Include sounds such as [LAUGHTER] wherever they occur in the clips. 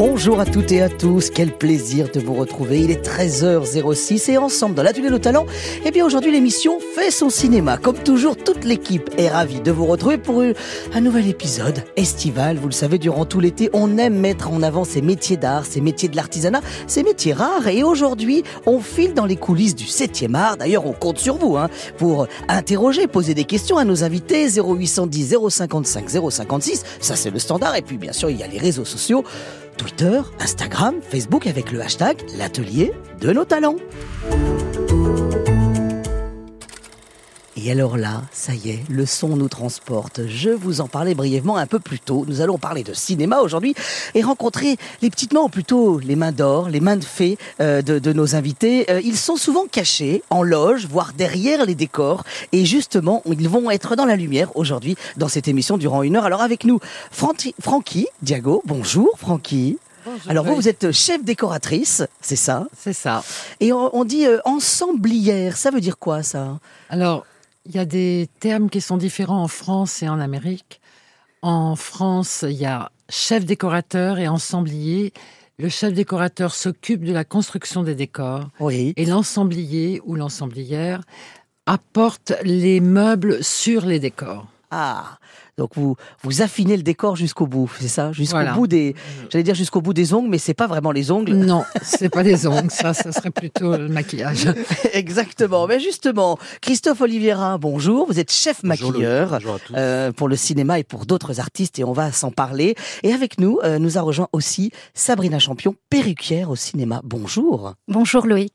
Bonjour à toutes et à tous, quel plaisir de vous retrouver. Il est 13h06 et ensemble dans l'atelier nos talents, eh bien aujourd'hui l'émission fait son cinéma. Comme toujours, toute l'équipe est ravie de vous retrouver pour un nouvel épisode estival. Vous le savez, durant tout l'été, on aime mettre en avant ces métiers d'art, ces métiers de l'artisanat, ces métiers rares. Et aujourd'hui, on file dans les coulisses du 7e art. D'ailleurs, on compte sur vous hein, pour interroger, poser des questions à nos invités 0810 055 056. Ça, c'est le standard. Et puis, bien sûr, il y a les réseaux sociaux. Twitter, Instagram, Facebook avec le hashtag l'atelier de nos talents. Et alors là, ça y est, le son nous transporte. Je vous en parlais brièvement un peu plus tôt. Nous allons parler de cinéma aujourd'hui et rencontrer les petites mains, ou plutôt les mains d'or, les mains de fées euh, de, de, nos invités. Euh, ils sont souvent cachés en loge, voire derrière les décors. Et justement, ils vont être dans la lumière aujourd'hui dans cette émission durant une heure. Alors avec nous, Francky Diago. Bonjour Francky. Bonjour, Alors vous, vous êtes chef décoratrice, c'est ça? C'est ça. Et on, on dit euh, ensemblière, ça veut dire quoi ça? Alors, il y a des termes qui sont différents en France et en Amérique. En France, il y a chef décorateur et ensemblier. Le chef décorateur s'occupe de la construction des décors. Oui. Et l'ensemblier ou l'ensemblière apporte les meubles sur les décors. Ah, donc vous vous affinez le décor jusqu'au bout, c'est ça, jusqu'au Voilà. bout des, j'allais dire jusqu'au bout des ongles, mais c'est pas vraiment les ongles. Non, [LAUGHS] c'est pas les ongles, ça, ça serait plutôt le maquillage. [LAUGHS] Exactement. Mais justement, Christophe Oliveira, bonjour. Vous êtes chef Bonjour, maquilleur. Bonjour à tous. euh, pour le cinéma et pour d'autres artistes, et on va s'en parler. Et avec nous, euh, nous a rejoint aussi Sabrina Champion, perruquière au cinéma. Bonjour. Bonjour Loïc.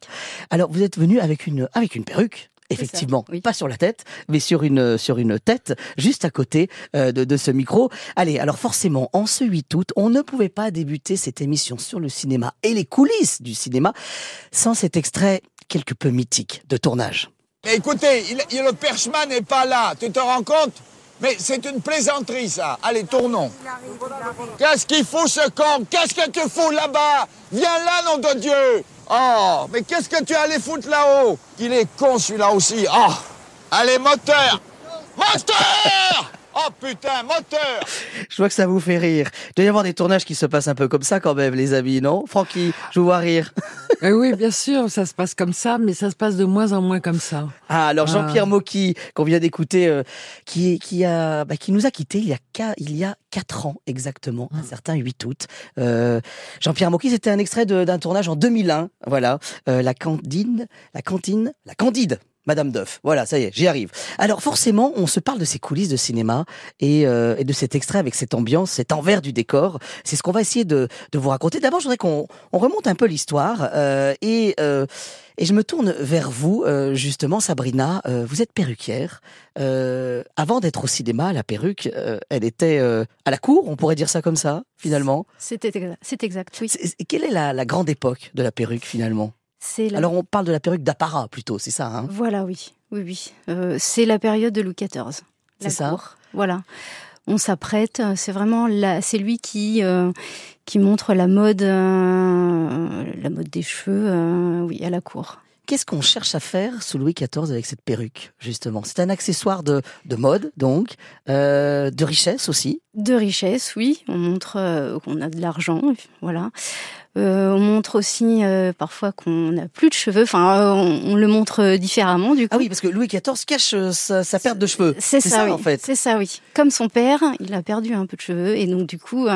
Alors, vous êtes venu avec une avec une perruque. Effectivement, oui. pas sur la tête, mais sur une sur une tête juste à côté euh, de, de ce micro. Allez, alors forcément, en ce 8 août, on ne pouvait pas débuter cette émission sur le cinéma et les coulisses du cinéma sans cet extrait quelque peu mythique de tournage. Mais écoutez, il, il- le perchman n'est pas là, tu te rends compte? Mais c'est une plaisanterie, ça. Allez, tournons. Qu'est-ce qu'il fout, ce con? Qu'est-ce que tu fous là-bas? Viens là, nom de Dieu Oh, mais qu'est-ce que tu allais foutre là-haut? Il est con, celui-là aussi. Oh Allez, moteur! Moteur Oh putain, moteur Je vois que ça vous fait rire. Il doit y avoir des tournages qui se passent un peu comme ça quand même, les amis, non? Francky, je vous vois rire. Eh oui, bien sûr, ça se passe comme ça, mais ça se passe de moins en moins comme ça. Ah, alors Ah. Jean-Pierre Mocky, qu'on vient d'écouter, euh, qui, qui, a, bah, qui nous a quittés il y a, il y a quatre ans exactement, un certain 8 août. Euh, Jean-Pierre Mocky, c'était un extrait d'un tournage en 2001. Voilà, Euh, la cantine, la cantine, la candide. Madame Duff. Voilà, ça y est, j'y arrive. Alors forcément, on se parle de ces coulisses de cinéma et, euh, et de cet extrait avec cette ambiance, cet envers du décor. C'est ce qu'on va essayer de, de vous raconter. D'abord, je voudrais qu'on on remonte un peu l'histoire euh, et, euh, et je me tourne vers vous, euh, justement, Sabrina. Euh, vous êtes perruquière. Euh, avant d'être au cinéma, la perruque, euh, elle était euh, à la cour, on pourrait dire ça comme ça, finalement. C'est exact, oui. Quelle est la, la grande époque de la perruque, finalement? La... Alors, on parle de la perruque d'apparat, plutôt, c'est ça hein? Voilà, oui, oui, oui. Euh, c'est la période de Louis XIV. C'est ça? cour. Voilà. On s'apprête. C'est vraiment la... c'est lui qui euh, qui montre la mode, euh, la mode des cheveux, oui, à la cour. Qu'est-ce qu'on cherche à faire sous Louis XIV avec cette perruque, justement? C'est un accessoire de, de mode, donc, euh, de richesse aussi? De richesse, oui. On montre euh, qu'on a de l'argent, voilà. Euh, on montre aussi euh, parfois qu'on n'a plus de cheveux. Enfin, euh, on, on le montre différemment du coup. Ah oui, parce que Louis XIV cache sa, sa perte de cheveux. C'est ça, oui. en fait. C'est ça, oui. Comme son père, il a perdu un peu de cheveux et donc du coup,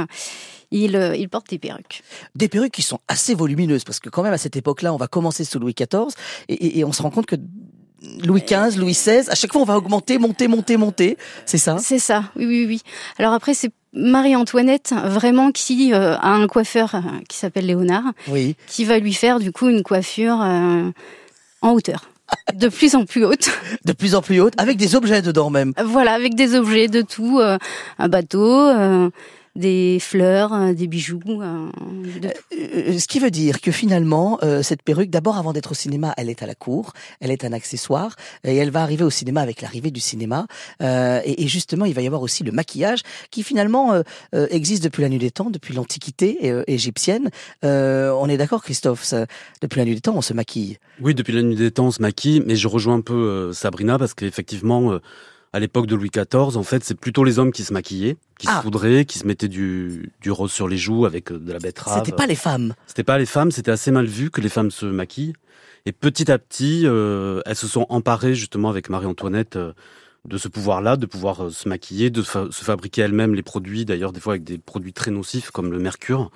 il, il porte des perruques. Des perruques qui sont assez volumineuses, parce que quand même à cette époque-là, on va commencer sous Louis XIV, et, et- et on se rend compte que Louis XV, Louis XVI, à chaque fois on va augmenter, monter, monter, monter. C'est ça? C'est ça, oui, oui, oui. Alors après, c'est Marie-Antoinette vraiment qui euh, a un coiffeur euh, qui s'appelle Léonard, Oui. qui va lui faire du coup une coiffure euh, en hauteur, de plus en plus haute. [LAUGHS] De plus en plus haute, avec des objets dedans même. Voilà, avec des objets de tout, un bateau, des fleurs, euh, des bijoux. euh, de tout. Euh, ce qui veut dire que finalement, euh, cette perruque, d'abord avant d'être au cinéma, elle est à la cour, elle est un accessoire, et elle va arriver au cinéma avec l'arrivée du cinéma. Euh, et, et justement, il va y avoir aussi le maquillage, qui finalement euh, euh, existe depuis la nuit des temps, depuis l'Antiquité euh, égyptienne. Euh, on est d'accord, Christophe ça, Depuis la nuit des temps, on se maquille. Oui, depuis la nuit des temps, on se maquille, mais je rejoins un peu euh, Sabrina parce qu'effectivement, euh, à l'époque de Louis XIV, en fait, c'est plutôt les hommes qui se maquillaient, qui Ah. se poudraient, qui se mettaient du, du rose sur les joues avec euh, de la betterave. C'était pas les femmes. C'était pas les femmes, c'était assez mal vu que les femmes se maquillent. Et petit à petit, euh, elles se sont emparées justement avec Marie-Antoinette euh, de ce pouvoir-là, de pouvoir euh, se maquiller, de fa- se fabriquer elles-mêmes les produits, d'ailleurs des fois avec des produits très nocifs comme le mercure.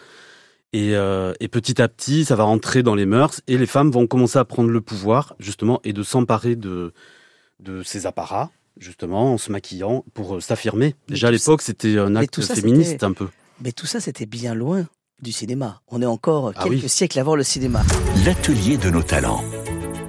Et, et petit à petit, ça va rentrer dans les mœurs et les femmes vont commencer à prendre le pouvoir justement et de s'emparer de, de ces apparats justement en se maquillant pour euh, s'affirmer. Déjà à l'époque, c'était un acte tout ça, féministe un peu. Mais tout ça, c'était bien loin du cinéma. On est encore Ah quelques oui. siècles avant le cinéma. L'atelier de nos talents.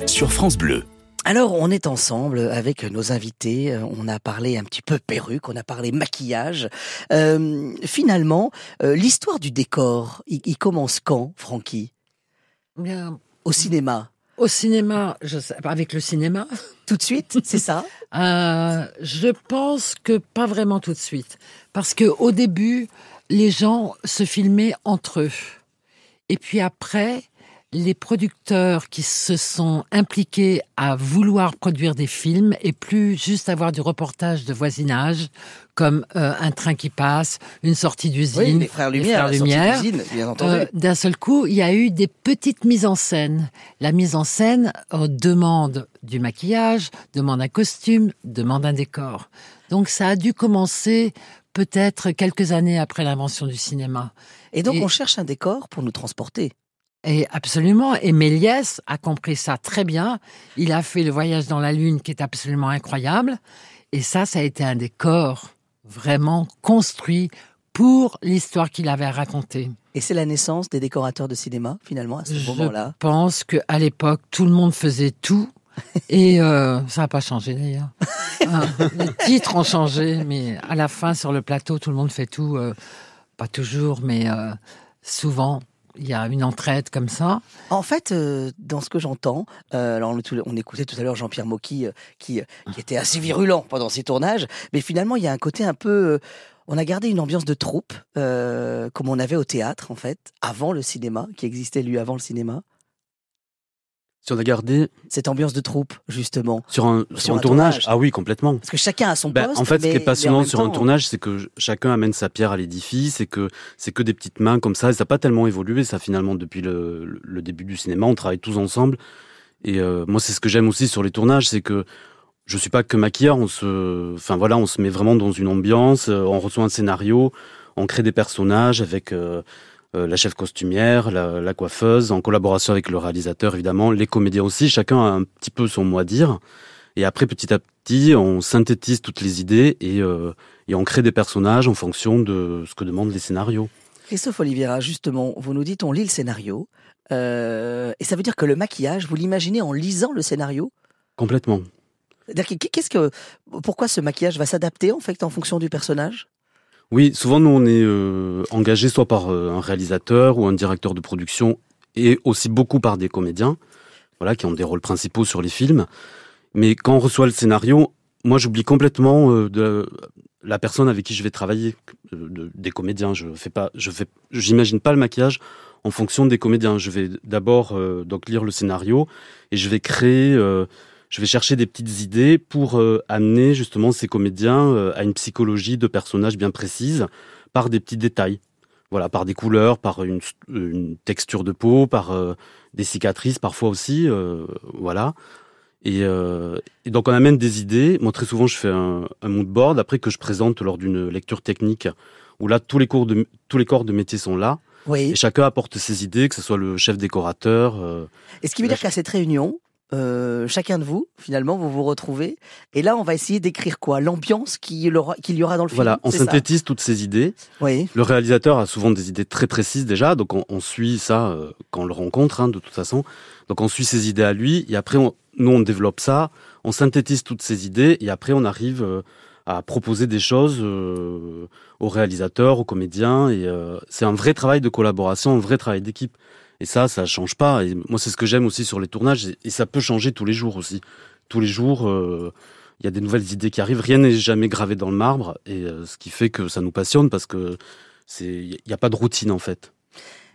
Sur France Bleu. Alors, on est ensemble avec nos invités. Euh, On a parlé un petit peu perruque, on a parlé maquillage. Euh, finalement, euh, l'histoire du décor, il, il commence quand, Francky? Bien, Au cinéma Au cinéma, je sais, avec le cinéma, Tout de suite, c'est ça? [LAUGHS] Euh, je pense que pas vraiment tout de suite, parce que au début, les gens se filmaient entre eux, et puis après, les producteurs qui se sont impliqués à vouloir produire des films et plus juste avoir du reportage de voisinage, comme euh, un train qui passe, une sortie d'usine, Oui, les frères Lumière, la sortie Lumière. d'usine, bien entendu. Euh, D'un seul coup, il y a eu des petites mises en scène. La mise en scène euh, demande du maquillage, demande un costume, demande un décor. Donc ça a dû commencer peut-être quelques années après l'invention du cinéma. et donc, et- on cherche un décor pour nous transporter. Et absolument. Et Méliès a compris ça très bien. Il a fait le voyage dans la Lune qui est absolument incroyable. Et ça, ça a été un décor vraiment construit pour l'histoire qu'il avait à raconter. Et c'est la naissance des décorateurs de cinéma, finalement, à ce Je moment-là. pense que à l'époque, tout le monde faisait tout. [LAUGHS] Et euh, ça n'a pas changé d'ailleurs. [LAUGHS] Hein, les titres ont changé, mais à la fin, sur le plateau, tout le monde fait tout. euh, pas toujours, mais euh, souvent, il y a une entraide comme ça. En fait, euh, dans ce que j'entends, euh, on, écoutait tout à l'heure Jean-Pierre Mocky euh, qui, était assez virulent pendant ses tournages, mais finalement il y a un côté un peu, on a gardé une ambiance de troupe comme on avait au théâtre en fait, avant le cinéma, qui existait lui avant le cinéma. Si on a gardé Cette ambiance de troupe justement, sur un, sur Sur un un tournage, tournage. ah oui, complètement. parce que chacun a son Ben, poste. en fait, ce qui est passionnant sur un tournage, c'est que chacun amène sa pierre à l'édifice, et que c'est que des petites mains comme ça, et ça n'a pas tellement évolué, ça finalement depuis le, le début du cinéma, on travaille tous ensemble. Et euh, moi, c'est ce que j'aime aussi sur les tournages, c'est que je suis pas que maquilleur, on se, enfin voilà, on se met vraiment dans une ambiance, euh, on reçoit un scénario, on crée des personnages avec euh, euh, la chef costumière, la, la coiffeuse, en collaboration avec le réalisateur évidemment, les comédiens aussi, chacun a un petit peu son mot à dire. Et après, petit à petit, on synthétise toutes les idées et, euh, et on crée des personnages en fonction de ce que demandent les scénarios. Christophe Oliveira, justement, vous nous dites on lit le scénario, euh, et ça veut dire que le maquillage, vous l'imaginez en lisant le scénario? Complètement. Qu'est-ce que, pourquoi ce maquillage va s'adapter en fait en fonction du personnage? Oui, souvent nous on est euh, engagé soit par euh, un réalisateur ou un directeur de production et aussi beaucoup par des comédiens, voilà, qui ont des rôles principaux sur les films. Mais quand on reçoit le scénario, moi j'oublie complètement euh, la personne avec qui je vais travailler, euh, de- des comédiens. Je fais pas, je fais, j'imagine pas le maquillage en fonction des comédiens. Je vais d'abord donc lire le scénario et je vais créer. Euh, je vais chercher des petites idées pour euh, amener justement ces comédiens euh, à une psychologie de personnages bien précise par des petits détails. Voilà, par des couleurs, par une, une texture de peau, par euh, des cicatrices parfois aussi. euh, voilà. Et, euh, et donc on amène des idées. Moi très souvent je fais un, un mood board après que je présente lors d'une lecture technique où là tous les cours de tous les corps de métier sont là Oui. et chacun apporte ses idées, que ce soit le chef décorateur. euh, Et ce qui veut dire qu'à cette réunion, euh, chacun de vous, finalement, vous vous retrouvez. Et là, on va essayer d'écrire quoi? L'ambiance qu'il y aura qu'il y aura dans le film. voilà, on ça? synthétise toutes ces idées. Oui. Le réalisateur a souvent des idées très précises déjà, donc on, on suit ça euh, quand on le rencontre, hein, de toute façon. Donc on suit ses idées à lui, et après on- nous on développe ça, on synthétise toutes ces idées, et après on arrive euh, à proposer des choses euh, au réalisateur, aux comédiens, et c'est un vrai travail de collaboration, un vrai travail d'équipe. Et ça, ça change pas. Et moi, c'est ce que j'aime aussi sur les tournages, et, ça peut changer tous les jours aussi. Tous les jours, euh, il y a des nouvelles idées qui arrivent. Rien n'est jamais gravé dans le marbre, et euh, ce qui fait que ça nous passionne parce que c'est, il n'y a pas de routine en fait.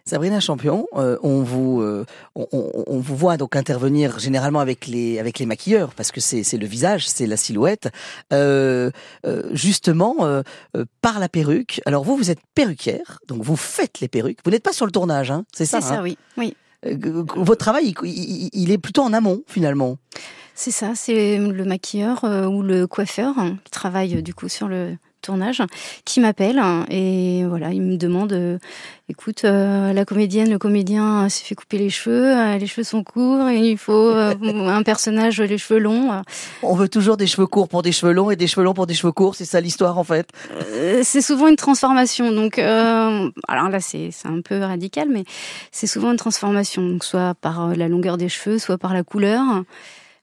Sabrina Champion, euh, on vous euh, on, on- on vous voit donc intervenir généralement avec les avec les maquilleurs parce que c'est le visage, c'est la silhouette. Euh, justement par la perruque. Alors vous vous êtes perruquière, donc vous faites les perruques. Vous n'êtes pas sur le tournage, hein C'est ça. C'est ça, hein oui. Oui. Votre travail, il, il- il est plutôt en amont finalement. C'est ça, c'est le maquilleur ou le coiffeur hein, qui travaille du coup sur le tournage qui m'appelle hein, et voilà, il me demande euh, écoute euh, la comédienne, le comédien s'est fait couper les cheveux, euh, les cheveux sont courts et il faut [LAUGHS] un personnage les cheveux longs. On veut toujours des cheveux courts pour des cheveux longs et des cheveux longs pour des cheveux courts. C'est ça l'histoire en fait. C'est souvent une transformation. Donc, alors là, c'est un peu radical, mais c'est souvent une transformation. Donc, soit par la longueur des cheveux, soit par la couleur,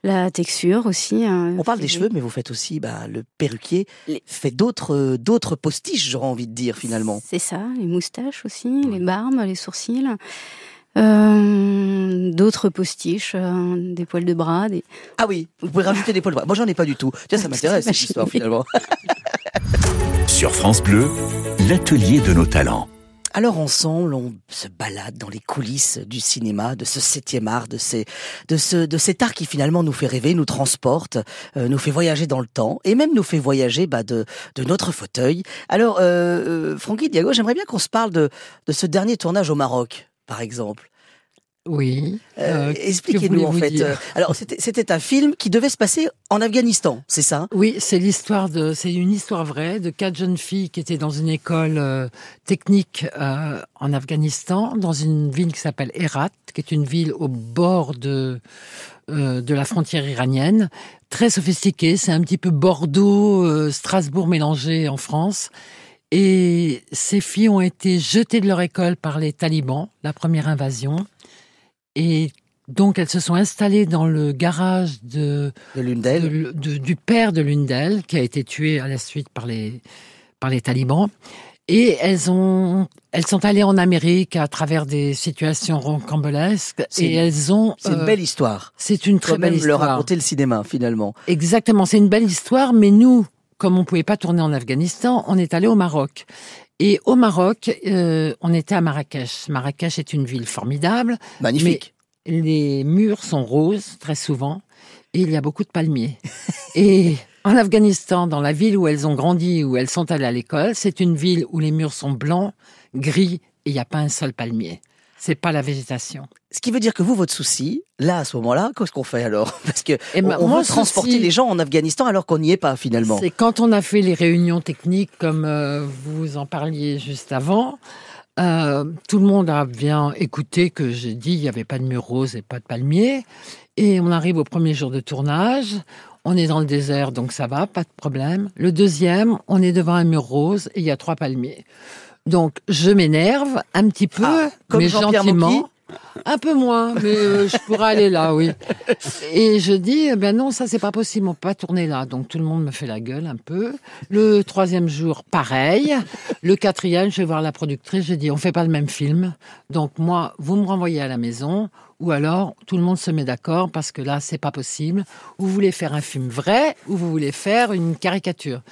la texture aussi. euh, On parle des cheveux, mais vous faites aussi, bah, le perruquier Les- fait d'autres euh, d'autres postiches, j'aurais envie de dire finalement. C'est ça, les moustaches aussi, les barbes, les sourcils. Euh, d'autres postiches, euh, des poils de bras, des... Ah oui, vous pouvez rajouter des poils de bras. Moi, j'en ai pas du tout. Tiens, ça [LAUGHS] m'intéresse cette histoire finalement. [LAUGHS] [LAUGHS] Sur France Bleu, l'atelier de nos talents. Alors ensemble, on se balade dans les coulisses du cinéma, de ce septième art, de, ces, de, ce, de cet art qui finalement nous fait rêver, nous transporte, euh, nous fait voyager dans le temps et même nous fait voyager bah, de, de notre fauteuil. Alors, euh, euh, Francky Diago, j'aimerais bien qu'on se parle de, de ce dernier tournage au Maroc, par exemple. Oui. Euh, Euh, que Expliquez-nous en fait. dire Euh, Alors, c'était un film qui devait se passer en Afghanistan, c'est ça? Oui, c'est l'histoire de, c'est une histoire vraie de quatre jeunes filles qui étaient dans une école euh, technique euh, en Afghanistan, dans une ville qui s'appelle Herat, qui est une ville au bord de de la frontière iranienne, très sophistiquée. C'est un petit peu Bordeaux, Strasbourg mélangé en France. Et ces filles ont été jetées de leur école par les talibans, la première invasion. Et donc elles se sont installées dans le garage de De l'une d'elles. de- de- du père de l'une d'elles, qui a été tué à la suite par les, par les talibans. Et elles ont, elles sont allées en Amérique à travers des situations rocambolesques C'est- et elles ont. C'est une euh, belle histoire. C'est une très belle histoire. raconter le cinéma finalement. Exactement, c'est une belle histoire, mais nous, comme on pouvait pas tourner en Afghanistan, on est allé au Maroc. Et au Maroc, euh, on était à Marrakech. Marrakech est une ville formidable. Magnifique. Les murs sont roses, très souvent, et il y a beaucoup de palmiers. [LAUGHS] et en Afghanistan, dans la ville où elles ont grandi, où elles sont allées à l'école, c'est une ville où les murs sont blancs, gris, et il n'y a pas un seul palmier. C'est pas la végétation. Ce qui veut dire que vous, votre souci, là, à ce moment-là, qu'est-ce qu'on fait alors [LAUGHS] Parce que Et on, ben, on veut transporter souci- les gens en Afghanistan alors qu'on n'y est pas finalement. C'est quand on a fait les réunions techniques, comme euh, vous en parliez juste avant, euh, tout le monde a bien écouté que j'ai dit il n'y avait pas de mur rose et pas de palmier. Et on arrive au premier jour de tournage. On est dans le désert, donc ça va, pas de problème. Le deuxième, on est devant un mur rose et il y a trois palmiers. Donc je m'énerve un petit peu, Ah, comme mais gentiment. Un peu moins, mais euh, je pourrais aller là, oui. Et je dis, eh ben non, ça c'est pas possible, on peut pas tourner là. Donc tout le monde me fait la gueule un peu. Le troisième jour, pareil. Le quatrième, je vais voir la productrice, je dis, on fait pas le même film. Donc moi, vous me renvoyez à la maison, ou alors tout le monde se met d'accord parce que là, c'est pas possible. Vous voulez faire un film vrai, ou vous voulez faire une caricature?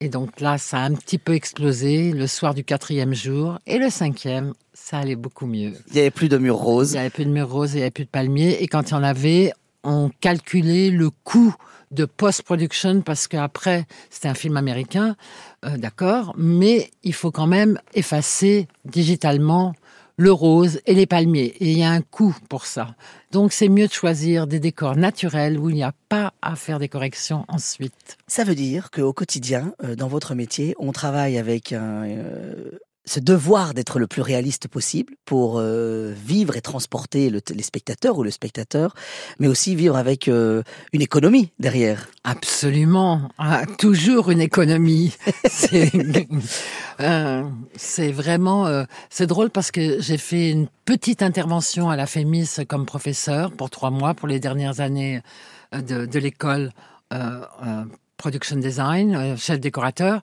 Et donc là, ça a un petit peu explosé le soir du quatrième jour. Et le cinquième, ça allait beaucoup mieux. Il n'y avait plus de mur Il rose. n'y avait plus de murs roses et il n'y avait plus de palmiers. Et quand il y en avait, on calculait le coût de post-production parce qu'après, c'était un film américain, euh, d'accord, mais il faut quand même effacer digitalement le rose et les palmiers. Et il y a un coût pour ça. Donc c'est mieux de choisir des décors naturels où il n'y a pas à faire des corrections ensuite. Ça veut dire qu'au quotidien, euh, dans votre métier, on travaille avec un, euh, ce devoir d'être le plus réaliste possible pour euh, vivre et transporter le, les spectateurs ou le spectateur, mais aussi vivre avec euh, une économie derrière. Absolument, Ah, toujours une économie. [LAUGHS] C'est euh, c'est vraiment c'est drôle parce que j'ai fait une petite intervention à la FEMIS comme professeur pour trois mois pour les dernières années de, de l'école production design, chef décorateur.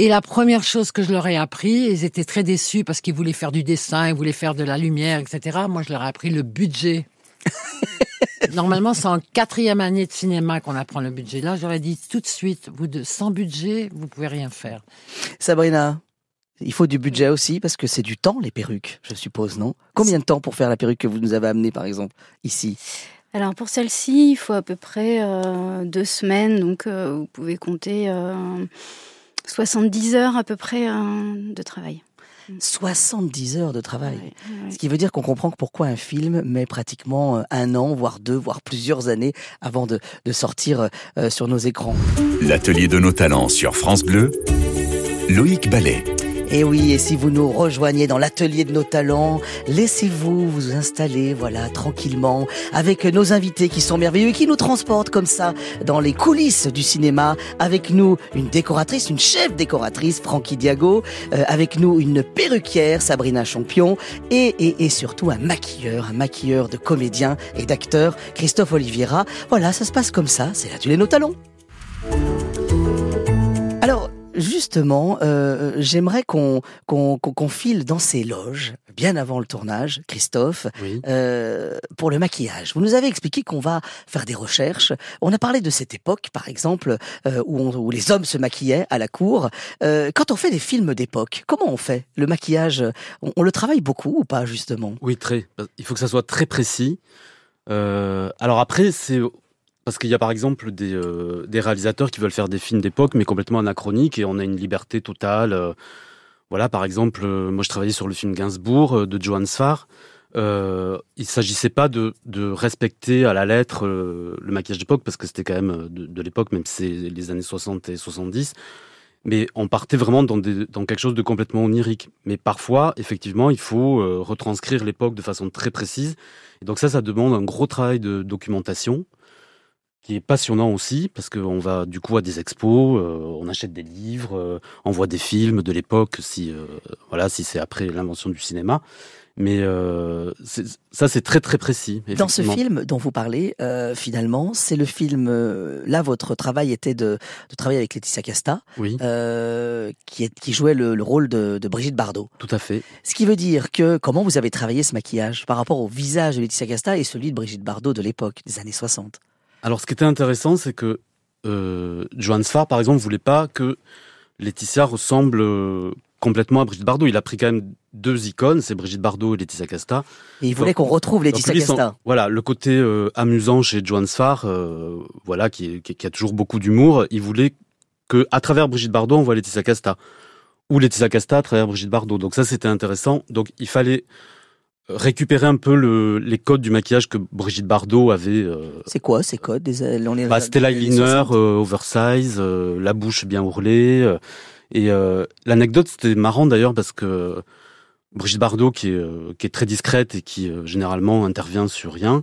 Et la première chose que je leur ai appris, ils étaient très déçus parce qu'ils voulaient faire du dessin, ils voulaient faire de la lumière, etc. Moi, je leur ai appris le budget. [LAUGHS] Normalement, c'est en quatrième année de cinéma qu'on apprend le budget. Là, j'aurais dit tout de suite, vous, de, sans budget, vous pouvez rien faire. Sabrina, Il faut du budget aussi parce que c'est du temps les perruques, je suppose, non? Combien de temps pour faire la perruque que vous nous avez amenée par exemple ici? Alors pour celle-ci, il faut à peu près euh, deux semaines, donc euh, vous pouvez compter euh, 70 heures à peu près euh, de travail. 70 heures de travail. Ouais, ouais. Ce qui veut dire qu'on comprend pourquoi un film met pratiquement euh, un an, voire deux, voire plusieurs années avant de, de sortir euh, sur nos écrans. L'atelier de nos talents sur France Bleu, Loïc Ballet. Et oui, et si vous nous rejoignez dans l'atelier de nos talents, laissez-vous vous installer, voilà, tranquillement, avec nos invités qui sont merveilleux et qui nous transportent comme ça dans les coulisses du cinéma. Avec nous, une décoratrice, une chef décoratrice, Francky Diago. Euh, avec nous, une perruquière, Sabrina Champion. Et, et, et surtout un maquilleur, un maquilleur de comédiens et d'acteurs, Christophe Oliveira. Voilà, ça se passe comme ça, c'est l'atelier de nos talents. Justement, euh, j'aimerais qu'on file dans ces loges, bien avant le tournage, Christophe, Oui. euh, pour le maquillage. Vous nous avez expliqué qu'on va faire des recherches. On a parlé de cette époque, par exemple, euh, où, on- où les hommes se maquillaient à la cour. Quand on fait des films d'époque, comment on fait Le maquillage, on, on le travaille beaucoup ou pas, justement? Oui, très. Il faut que ça soit très précis. Alors après, c'est parce qu'il y a par exemple des, euh, des réalisateurs qui veulent faire des films d'époque, mais complètement anachroniques, et on a une liberté totale. euh, voilà, par exemple, euh, moi je travaillais sur le film Gainsbourg de Johan Sfar. Euh, il s'agissait pas de, respecter à la lettre le maquillage d'époque, parce que c'était quand même de, l'époque, même si c'est les années 60 et 70. Mais on partait vraiment dans, dans quelque chose de complètement onirique. Mais parfois, effectivement, il faut retranscrire l'époque de façon très précise. Et donc ça, ça demande un gros travail de documentation qui est passionnant aussi parce qu'on va du coup à des expos, euh, on achète des livres, euh, on voit des films de l'époque si euh, voilà si c'est après l'invention du cinéma. Mais ça c'est très très précis. Dans ce film dont vous parlez, finalement, c'est le film. là, votre travail était de, de travailler avec Laetitia Casta, Oui, qui, est, qui jouait le, le rôle de, de Brigitte Bardot. tout à fait. Ce qui veut dire que comment vous avez travaillé ce maquillage par rapport au visage de Laetitia Casta et celui de Brigitte Bardot de l'époque, des années 60. Alors, ce qui était intéressant, c'est que euh, Johan Sfar, par exemple, voulait pas que Laetitia ressemble euh, complètement à Brigitte Bardot. Il a pris quand même deux icônes, c'est Brigitte Bardot et Laetitia Casta. Et il voulait qu'on retrouve Laetitia Casta. voilà, le côté euh, amusant chez Johan Sfar, euh, voilà, qui, qui a toujours beaucoup d'humour. Il voulait que, à travers Brigitte Bardot, on voit Laetitia Casta, ou Laetitia Casta à travers Brigitte Bardot. Donc ça, c'était intéressant. Donc il fallait récupérer un peu le, les codes du maquillage que Brigitte Bardot avait. euh, C'est quoi ces codes des, on est bah, c'était l'eyeliner, 60. euh, oversize, euh, la bouche bien ourlée. euh, et euh, l'anecdote, c'était marrant d'ailleurs parce que Brigitte Bardot, qui est, euh, qui est très discrète et qui euh, généralement intervient sur rien,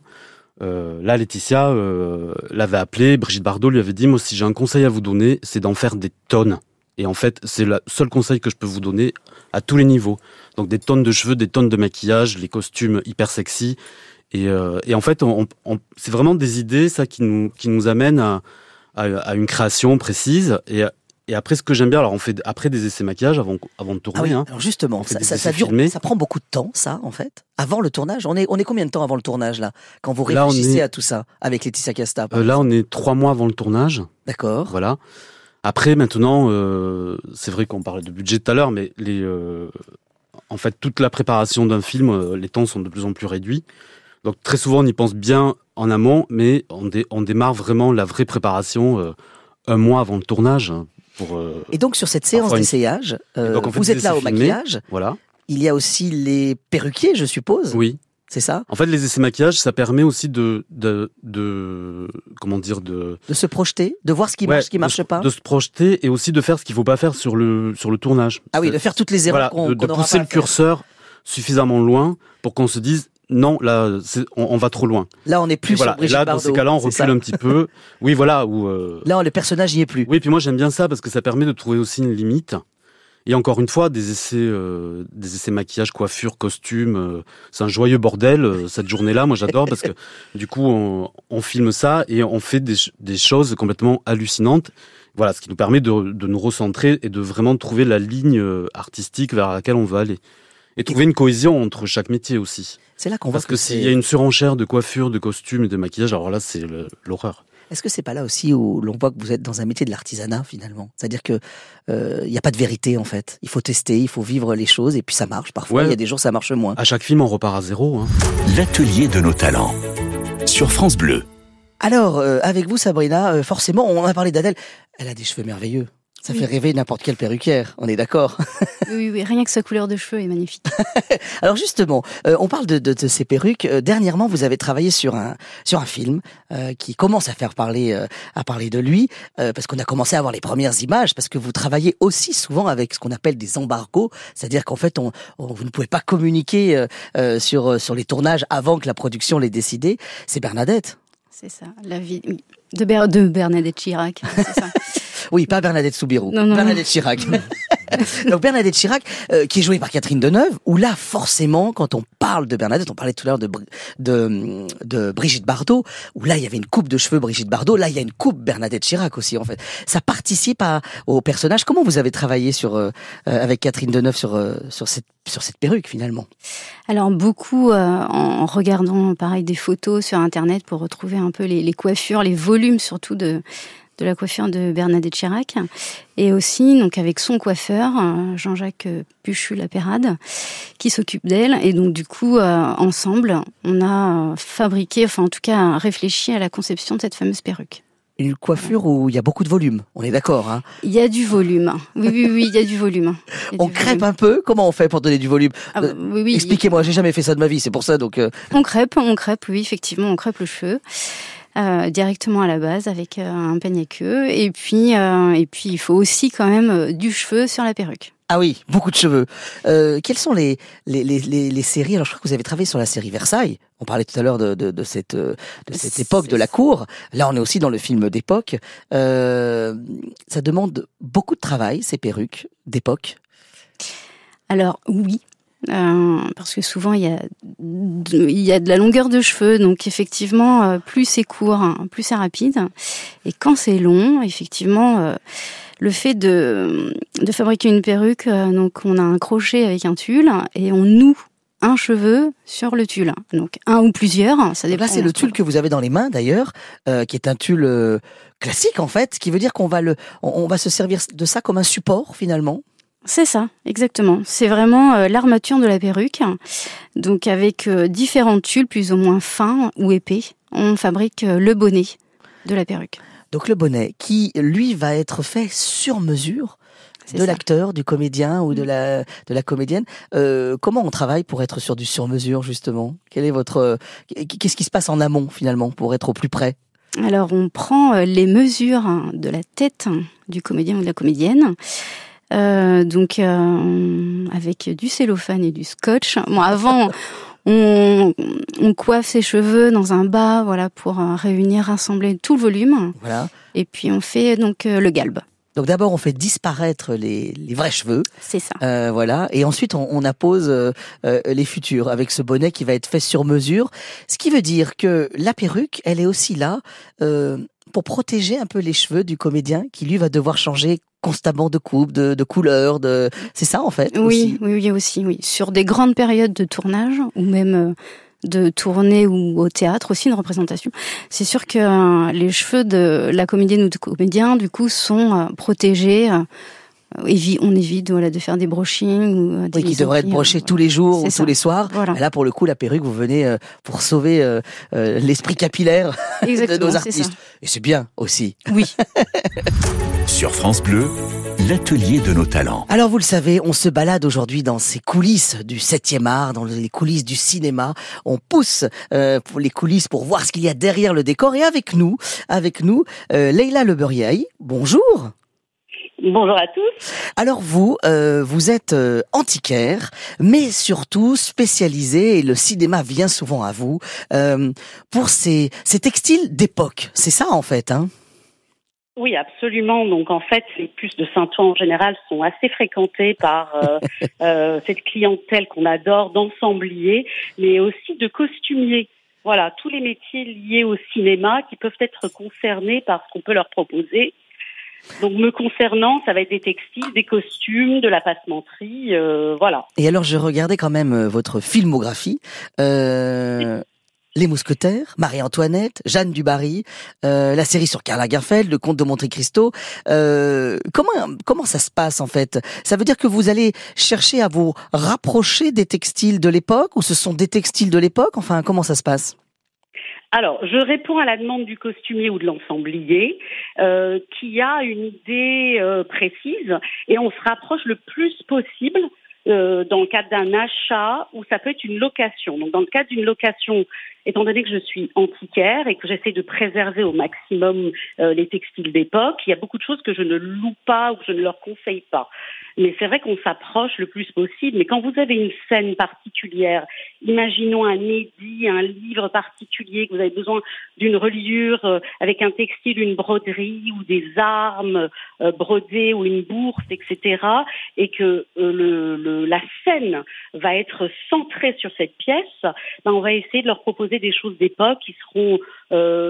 euh, là, Laetitia euh, l'avait appelé. Brigitte Bardot lui avait dit, moi, si j'ai un conseil à vous donner, c'est d'en faire des tonnes. Et en fait, c'est le seul conseil que je peux vous donner à tous les niveaux. Donc des tonnes de cheveux, des tonnes de maquillage, les costumes hyper sexy. Et, euh, et en fait, on, on- c'est vraiment des idées, ça, qui nous, qui nous amènent à, à, à une création précise. Et, et après, ce que j'aime bien, alors on fait après des essais maquillage avant, avant de Ah tourner. oui, hein. alors justement, ça, ça, ça dure, ça prend beaucoup de temps, ça, en fait. Avant le tournage, on est, on est combien de temps avant le tournage là, quand vous Là, réfléchissez est- à tout ça avec Laetitia Casta Euh, là, on est trois mois avant le tournage. D'accord. Voilà. Après, maintenant, euh, c'est vrai qu'on parlait de budget tout à l'heure, mais les, euh, en fait, toute la préparation d'un film, euh, les temps sont de plus en plus réduits. Donc, très souvent, on y pense bien en amont, mais on, dé- on démarre vraiment la vraie préparation un mois avant le tournage. hein, Pour, Et donc sur cette séance une- d'essayage, donc, en fait, vous êtes là au maquillage. voilà. Il y a aussi les perruquiers, je suppose. Oui. C'est ça? En fait, les essais maquillage, ça permet aussi de, de, de comment dire, de, De se projeter, de voir ce qui Ouais, marche, ce qui de marche pas. de se projeter et aussi de faire ce qu'il faut pas faire sur le, sur le tournage. Ah oui, de faire toutes les erreurs voilà, qu'on de, de qu'on n'aura pousser le curseur suffisamment loin pour qu'on se dise non là c'est- on, on va trop loin. Là, on n'est plus Et voilà. sur Brigitte là dans ces cas-là on recule un petit peu. Oui voilà ou euh, Là, le personnage n'y est plus. oui puis moi j'aime bien ça parce que ça permet de trouver aussi une limite. Et encore une fois des essais euh, des essais maquillage coiffure costume euh, c'est un joyeux bordel euh, cette journée-là moi j'adore parce que du coup on, on filme ça et on fait des, des choses complètement hallucinantes. Voilà, ce qui nous permet de, de nous recentrer et de vraiment trouver la ligne euh, artistique vers laquelle on veut aller. Et trouver une cohésion entre chaque métier aussi. C'est là qu'on voit Parce que c'est- s'il y a une surenchère de coiffure, de costumes et de maquillage, alors là, c'est l'horreur. Est-ce que c'est pas là aussi où l'on voit que vous êtes dans un métier de l'artisanat finalement? C'est-à-dire que il n'y a pas de vérité en fait. Il faut tester, il faut vivre les choses et puis ça marche. Parfois, il y a des jours ça marche moins. À chaque film, on repart à zéro. Hein. L'atelier de nos talents sur France Bleu. Alors, avec vous Sabrina, forcément, on a parlé d'Adèle. Elle a des cheveux merveilleux. Ça fait rêver n'importe quelle perruquière, on est d'accord oui, oui, rien que sa couleur de cheveux est magnifique. [LAUGHS] Alors justement, euh, on parle de, de, de, ces perruques. Euh, dernièrement, vous avez travaillé sur un sur un film euh, qui commence à faire parler à parler de lui, parce qu'on a commencé à avoir les premières images, parce que vous travaillez aussi souvent avec ce qu'on appelle des embargos, c'est-à-dire qu'en fait, on, vous ne pouvez pas communiquer sur sur les tournages avant que la production l'ait décidé. C'est Bernadette. C'est ça, la vie de, de Bernadette Chirac. C'est ça. [LAUGHS] Oui, pas Bernadette Soubirou. Bernadette Chirac. [LAUGHS] Donc Bernadette Chirac, euh, qui est jouée par Catherine Deneuve, où là, forcément, quand on parle de Bernadette, on parlait tout à l'heure de, de, de Brigitte Bardot, où là, il y avait une coupe de cheveux Brigitte Bardot, là, il y a une coupe Bernadette Chirac aussi, en fait. Ça participe à, au personnage. Comment vous avez travaillé sur, euh, euh, avec Catherine Deneuve sur, sur, cette, sur cette perruque, finalement? Alors, beaucoup en regardant, pareil, des photos sur Internet pour retrouver un peu les, les coiffures, les volumes surtout de de la coiffure de Bernadette Chirac, et aussi donc avec son coiffeur euh, Jean-Jacques Puchu Lapérade, qui s'occupe d'elle. Et donc du coup, euh, ensemble, on a fabriqué, enfin en tout cas réfléchi à la conception de cette fameuse perruque. Une coiffure où il y a beaucoup de volume, on est d'accord hein Il y a du volume. Oui, oui, oui, il y a du volume. [LAUGHS] on crêpe un peu? Comment on fait pour donner du volume? Ah bah, oui, oui, Expliquez-moi, j'ai jamais fait ça de ma vie, c'est pour ça donc. Euh. On crêpe, on crêpe, oui, effectivement, on crêpe le cheveu. Euh, directement à la base avec euh, un peigne à queue. Et puis, euh, et puis, il faut aussi quand même du cheveu sur la perruque. Ah oui, beaucoup de cheveux. Euh, quelles sont les, les, les, les, séries? Alors, je crois que vous avez travaillé sur la série Versailles. On parlait tout à l'heure de, de, de, cette, de cette époque de la cour. Là, on est aussi dans le film d'époque. Euh, ça demande beaucoup de travail, ces perruques d'époque. Alors oui, euh, parce que souvent il y a il y a de la longueur de cheveux, donc effectivement euh, plus c'est court, hein, plus c'est rapide, et quand c'est long, effectivement euh, le fait de de fabriquer une perruque, donc on a un crochet avec un tulle et on noue un cheveu sur le tulle, donc un ou plusieurs, ça dépend. Là c'est le tulle que vous avez dans les mains d'ailleurs, qui est un tulle classique en fait, ce qui veut dire qu'on va le on va se servir de ça comme un support finalement. C'est ça, exactement. C'est vraiment euh, l'armature de la perruque. Donc avec euh, différents tulles plus ou moins fins ou épais, on fabrique euh, le bonnet de la perruque. Donc le bonnet qui, lui, va être fait sur mesure de l'acteur, du comédien ou de mm. la de la comédienne. comment on travaille pour être sur du sur mesure justement? Quel est votre qu'est-ce qui se passe en amont finalement pour être au plus près? Alors on prend les mesures hein, de la tête du comédien ou de la comédienne. Euh, donc euh, avec du cellophane et du scotch. Bon, avant, [LAUGHS] on, on, coiffe ses cheveux dans un bas, voilà, pour euh, réunir, rassembler tout le volume. Voilà. Et puis on fait donc le galbe. Donc d'abord on fait disparaître les, les vrais cheveux. C'est ça. Euh, voilà. Et ensuite on, on appose euh, les futurs avec ce bonnet qui va être fait sur mesure. Ce qui veut dire que la perruque, elle est aussi là pour protéger un peu les cheveux du comédien qui lui va devoir changer constamment de coupe, de, de couleur, de c'est ça en fait. Oui, oui, oui aussi, oui. Sur des grandes périodes de tournage ou même euh, de tournée ou au théâtre aussi une représentation. C'est sûr que euh, les cheveux de la comédienne ou du comédien du coup sont euh, protégés. On évite voilà, de faire des brochings. Ou des oui, qui devraient être brochés tous les jours ou tous les soirs. Voilà. Là, pour le coup, la perruque, vous venez pour sauver l'esprit capillaire [LAUGHS] de nos artistes. Et c'est bien aussi. Oui. [LAUGHS] Sur France Bleu, l'atelier de nos talents. Alors vous le savez, on se balade aujourd'hui dans ces coulisses du 7e art, dans les coulisses du cinéma. On pousse euh, pour les coulisses pour voir ce qu'il y a derrière le décor. Et avec nous, avec nous, euh, Leila Leberiaï. Bonjour. Bonjour à tous. Alors vous, euh, vous êtes euh, antiquaire, mais surtout spécialisé, et le cinéma vient souvent à vous, euh, pour ces, ces textiles d'époque. C'est ça en fait, hein? Oui, absolument. Donc en fait, les puces de Saint-Ouen en général sont assez fréquentées par euh, [LAUGHS] euh, cette clientèle qu'on adore d'ensembliers, mais aussi de costumiers. Voilà, tous les métiers liés au cinéma qui peuvent être concernés par ce qu'on peut leur proposer. Donc me concernant, ça va être des textiles, des costumes, de la passementerie, euh, voilà. Et alors je regardais quand même votre filmographie. Euh, Les Mousquetaires, Marie-Antoinette, Jeanne du Barry, euh, la série sur Karl Lagerfeld, le Comte de Monte Cristo. Euh, comment comment ça se passe en fait? Ça veut dire que vous allez chercher à vous rapprocher des textiles de l'époque ou ce sont des textiles de l'époque? Enfin, comment ça se passe? Alors, je réponds à la demande du costumier ou de l'ensemblier euh, qui a une idée euh, précise et on se rapproche le plus possible euh, dans le cadre d'un achat ou ça peut être une location. Donc, dans le cadre d'une location, étant donné que je suis antiquaire et que j'essaie de préserver au maximum euh, les textiles d'époque, il y a beaucoup de choses que je ne loue pas ou que je ne leur conseille pas. Mais c'est vrai qu'on s'approche le plus possible. Mais quand vous avez une scène particulière, imaginons un édit, un livre particulier, que vous avez besoin d'une reliure euh, avec un textile, une broderie ou des armes euh, brodées ou une bourse, etc., et que la scène va être centrée sur cette pièce, ben on va essayer de leur proposer des choses d'époque qui seront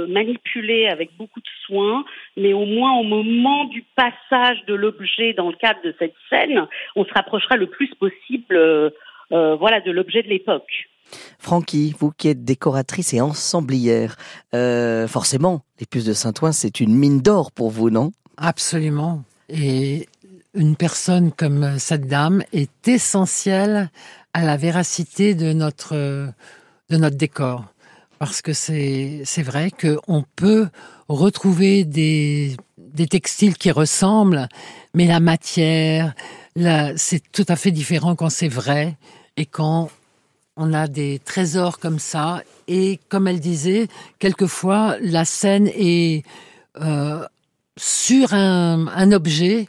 manipulées avec beaucoup de soin, mais au moins au moment du passage de l'objet dans le cadre de cette scène, on se rapprochera le plus possible euh, euh, voilà, de l'objet de l'époque. Francky, vous qui êtes décoratrice et ensemblière, euh, forcément, les puces de Saint-Ouen, c'est une mine d'or pour vous, non? Absolument. Et une personne comme cette dame est essentielle à la véracité de notre, de notre décor. Parce que c'est, vrai qu'on peut retrouver des, des textiles qui ressemblent, mais la matière, c'est tout à fait différent quand c'est vrai et quand on a des trésors comme ça. Et comme elle disait, quelquefois la scène est euh, sur un objet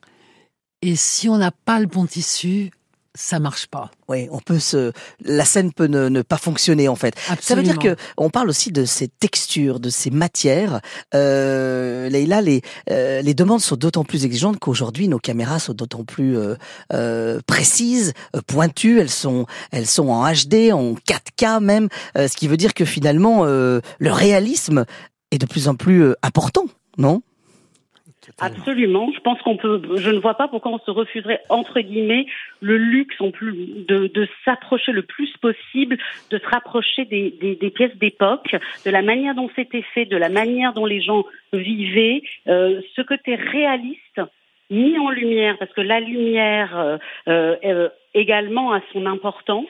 et si on n'a pas le bon tissu, ça marche pas. Oui, on peut se, la scène peut ne, pas fonctionner en fait. Ça veut dire que on parle aussi de ces textures, de ces matières. Euh, Leïla, les euh, les demandes sont d'autant plus exigeantes qu'aujourd'hui nos caméras sont d'autant plus euh, euh précises, euh, pointues. Elles sont elles sont en HD, en 4K même, ce qui veut dire que finalement le réalisme est de plus en plus important, non? Absolument. Je pense qu'on peut. Je ne vois pas pourquoi on se refuserait entre guillemets le luxe en plus de, de s'approcher le plus possible, de se rapprocher des, des, des pièces d'époque, de la manière dont c'était fait, de la manière dont les gens vivaient, euh, ce côté réaliste mis en lumière, parce que la lumière euh, euh, également a son importance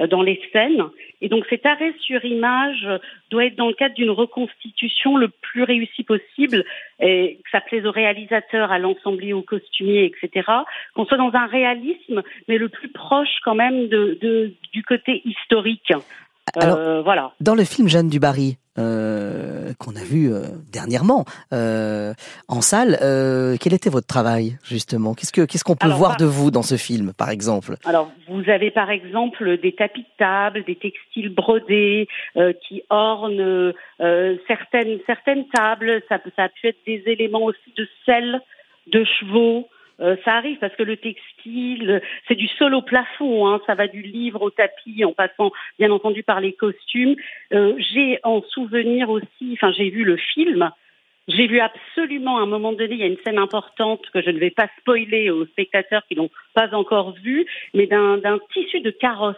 euh, dans les scènes. Et donc cet arrêt sur image doit être dans le cadre d'une reconstitution le plus réussie possible, et que ça plaise au réalisateur, à l'ensemblier, au costumier, etc. Qu'on soit dans un réalisme, mais le plus proche quand même de, de du côté historique. Alors, voilà. Dans le film Jeanne du Barry, euh, qu'on a vu euh, dernièrement euh, en salle. Quel était votre travail justement? Qu'est-ce que qu'est-ce qu'on peut voir de vous dans ce film, par exemple? Alors, vous avez par exemple des tapis de table, des textiles brodés qui ornent certaines certaines tables. Ça, ça a pu être des éléments aussi de sel de chevaux. Euh, ça arrive parce que le textile, c'est du sol au plafond, hein, ça va du livre au tapis, en passant bien entendu par les costumes. Euh, j'ai en souvenir aussi, enfin j'ai vu le film, j'ai vu absolument à un moment donné, il y a une scène importante que je ne vais pas spoiler aux spectateurs qui n'ont pas encore vu, mais d'un tissu de carrosse.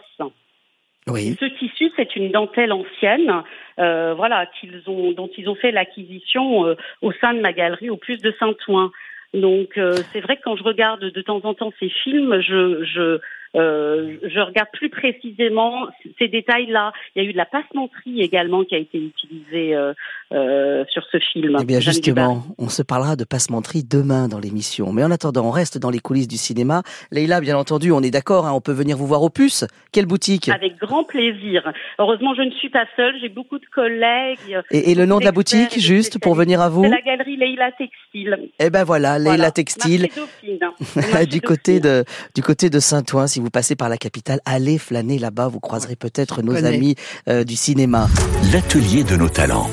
Oui. Ce tissu, c'est une dentelle ancienne, euh, voilà, qu'ils ont, dont ils ont fait l'acquisition euh, au sein de ma galerie au plus de Saint-Ouen. Donc euh, c'est vrai que quand je regarde de temps en temps ces films, je, je, euh, je regarde plus précisément ces détails-là. Il y a eu de la passementerie également qui a été utilisée euh, euh sur ce film. Eh bien justement, on se parlera de passementerie demain dans l'émission. Mais en attendant, on reste dans les coulisses du cinéma. Leïla, bien entendu, on est d'accord, hein, on peut venir vous voir au puce. Quelle boutique? Avec grand plaisir. Heureusement, je ne suis pas seule, j'ai beaucoup de collègues. Et, et le nom de la boutique, juste pour venir à vous? C'est la galerie Leïla Textile. Eh ben voilà, Leïla Textile. [LAUGHS] du côté de du côté de Saint-Ouen, si vous passez par la capitale, allez flâner là-bas, vous croiserez peut-être nos amis euh, du cinéma. L'atelier de nos talents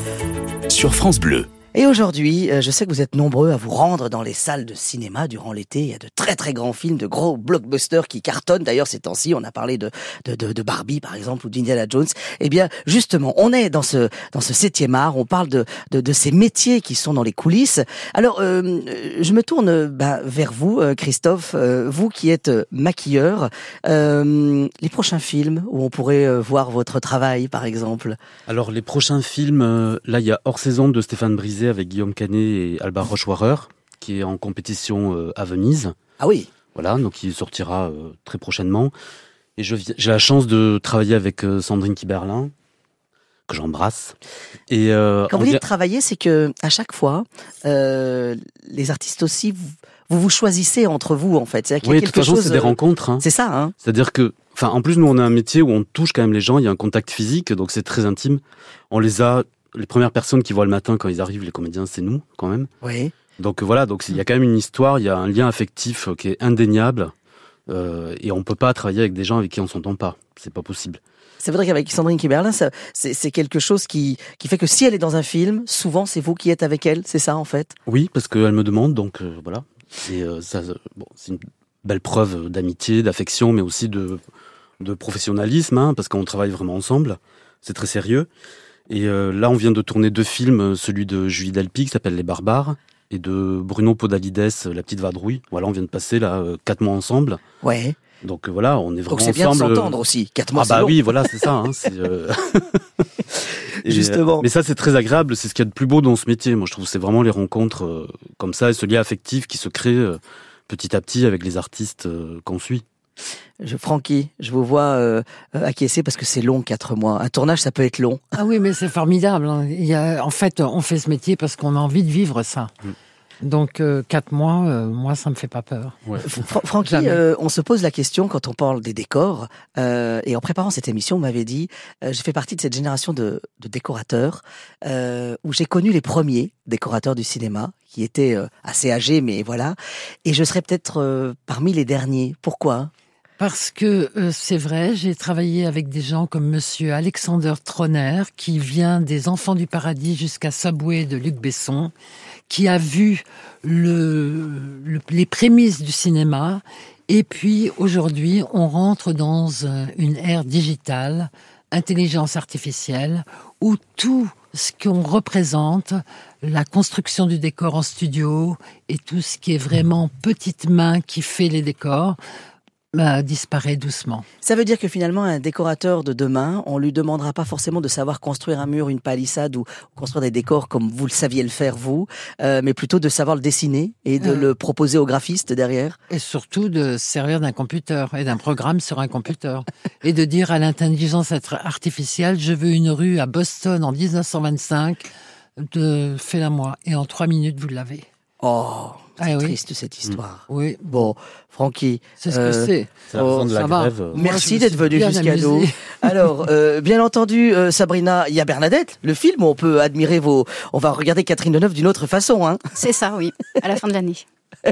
sur France Bleu. Et aujourd'hui, euh, je sais que vous êtes nombreux à vous rendre dans les salles de cinéma durant l'été. Il y a de très très grands films, de gros blockbusters qui cartonnent. D'ailleurs, ces temps-ci, on a parlé de, de, de, de Barbie, par exemple, ou d'Indiana Jones. Eh bien, justement, on est dans ce, dans ce septième art. On parle de, de, de ces métiers qui sont dans les coulisses. Alors, euh, je me tourne bah, vers vous, euh, Christophe, vous qui êtes maquilleur. Les prochains films où on pourrait voir votre travail, par exemple? Alors les prochains films, là il y a Hors saison de Stéphane Brisé avec Guillaume Canet et Alba Rochwarer, qui est en compétition euh, à Venise. Ah oui Voilà, donc il sortira euh, très prochainement. Et j'ai la chance de travailler avec euh, Sandrine Kiberlin, que j'embrasse. Et euh, Quand vous dites travailler, c'est que à chaque fois, euh, les artistes aussi, vous, vous vous choisissez entre vous en fait. Y a oui, de toute façon, chose. c'est des rencontres. hein. C'est ça, hein C'est-à-dire que, enfin, en plus, nous, on a un métier où on touche quand même les gens, il y a un contact physique, donc c'est très intime. On les a, les premières personnes qui voient le matin quand ils arrivent, les comédiens, c'est nous, quand même. Oui. Donc voilà, donc il y a quand même une histoire, il y a un lien affectif euh, qui est indéniable, euh, et on peut pas travailler avec des gens avec qui on s'entend pas. C'est pas possible. Ça veut dire qu'avec Sandrine Kiberlin, c'est, c'est quelque chose qui, qui fait que si elle est dans un film, souvent c'est vous qui êtes avec elle, c'est ça en fait? Oui, parce qu'elle me demande, donc euh, voilà. Euh, euh, bon, c'est une belle preuve d'amitié, d'affection, mais aussi de, de professionnalisme, hein, parce qu'on travaille vraiment ensemble. C'est très sérieux. Et euh, là, on vient de tourner deux films, euh, celui de Julie Delpy qui s'appelle Les Barbares, et de Bruno Podalides, euh, La Petite Vadrouille. Voilà, on vient de passer là euh, quatre mois ensemble. Ouais. Donc voilà, on est vraiment Donc c'est bien de s'entendre aussi. Quatre mois, Ah bah long. oui, voilà, c'est ça. Hein, euh, [LAUGHS] [LAUGHS] et, Justement. mais ça, c'est très agréable. C'est ce qu'il y a de plus beau dans ce métier. Moi, je trouve que c'est vraiment les rencontres euh, comme ça et ce lien affectif qui se crée euh, petit à petit avec les artistes qu'on suit. Je, Francky, je vous vois euh, euh, acquiescer parce que c'est long, quatre mois. Un tournage, ça peut être long. Ah oui, mais c'est formidable. hein. Il y a, en fait, on fait ce métier parce qu'on a envie de vivre ça. Mm. Donc, euh, quatre mois, euh, moi, ça me fait pas peur. Fra- Francky, Jamais. euh, on se pose la question quand on parle des décors. euh, et en préparant cette émission, on m'avait dit, euh, je fais partie de cette génération de, de décorateurs euh, où j'ai connu les premiers décorateurs du cinéma, qui étaient euh, assez âgés, mais voilà. Et je serais peut-être euh, parmi les derniers. Pourquoi? Parce que euh, c'est vrai, j'ai travaillé avec des gens comme Monsieur Alexander Troner, qui vient des Enfants du Paradis jusqu'à Subway de Luc Besson, qui a vu le, le- les prémices du cinéma. Et puis aujourd'hui, on rentre dans euh, une ère digitale, intelligence artificielle, où tout ce qu'on représente, la construction du décor en studio et tout ce qui est vraiment petite main qui fait les décors, bah, disparaît doucement. Ça veut dire que finalement, un décorateur de demain, on lui demandera pas forcément de savoir construire un mur, une palissade ou construire des décors comme vous le saviez le faire vous, euh, mais plutôt de savoir le dessiner et de Euh. le proposer au graphiste derrière. Et surtout de se servir d'un computer et d'un programme sur un computer. [LAUGHS] et de dire à l'intelligence artificielle, je veux une rue à Boston en 1925, de fais-la moi. Et en trois minutes, vous l'avez. Oh, c'est Ah oui. triste cette histoire. Oui, Bon, Francky, c'est ce Euh, que c'est. C'est la Oh, raison de la ça va. grève. euh, merci d'être venu jusqu'à nous. [LAUGHS] Alors, euh, bien entendu, euh, Sabrina, il y a Bernadette, le film où on peut admirer vos... On va regarder Catherine Deneuve d'une autre façon, hein. C'est ça, oui, à la fin de l'année. [LAUGHS]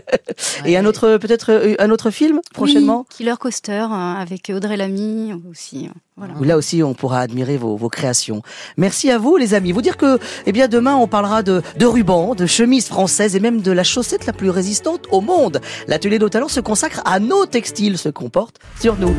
Et un autre, peut-être euh, un autre film prochainement? Oui, Killer Coaster euh, avec Audrey Lamy aussi. euh, Voilà. où là aussi on pourra admirer vos, vos créations. Merci à vous les amis. Vous dire que eh bien demain on parlera de, de rubans, de chemises françaises et même de la chaussette la plus résistante au monde. L'atelier nos talents se consacre à nos textiles, ce qu'on porte sur nous.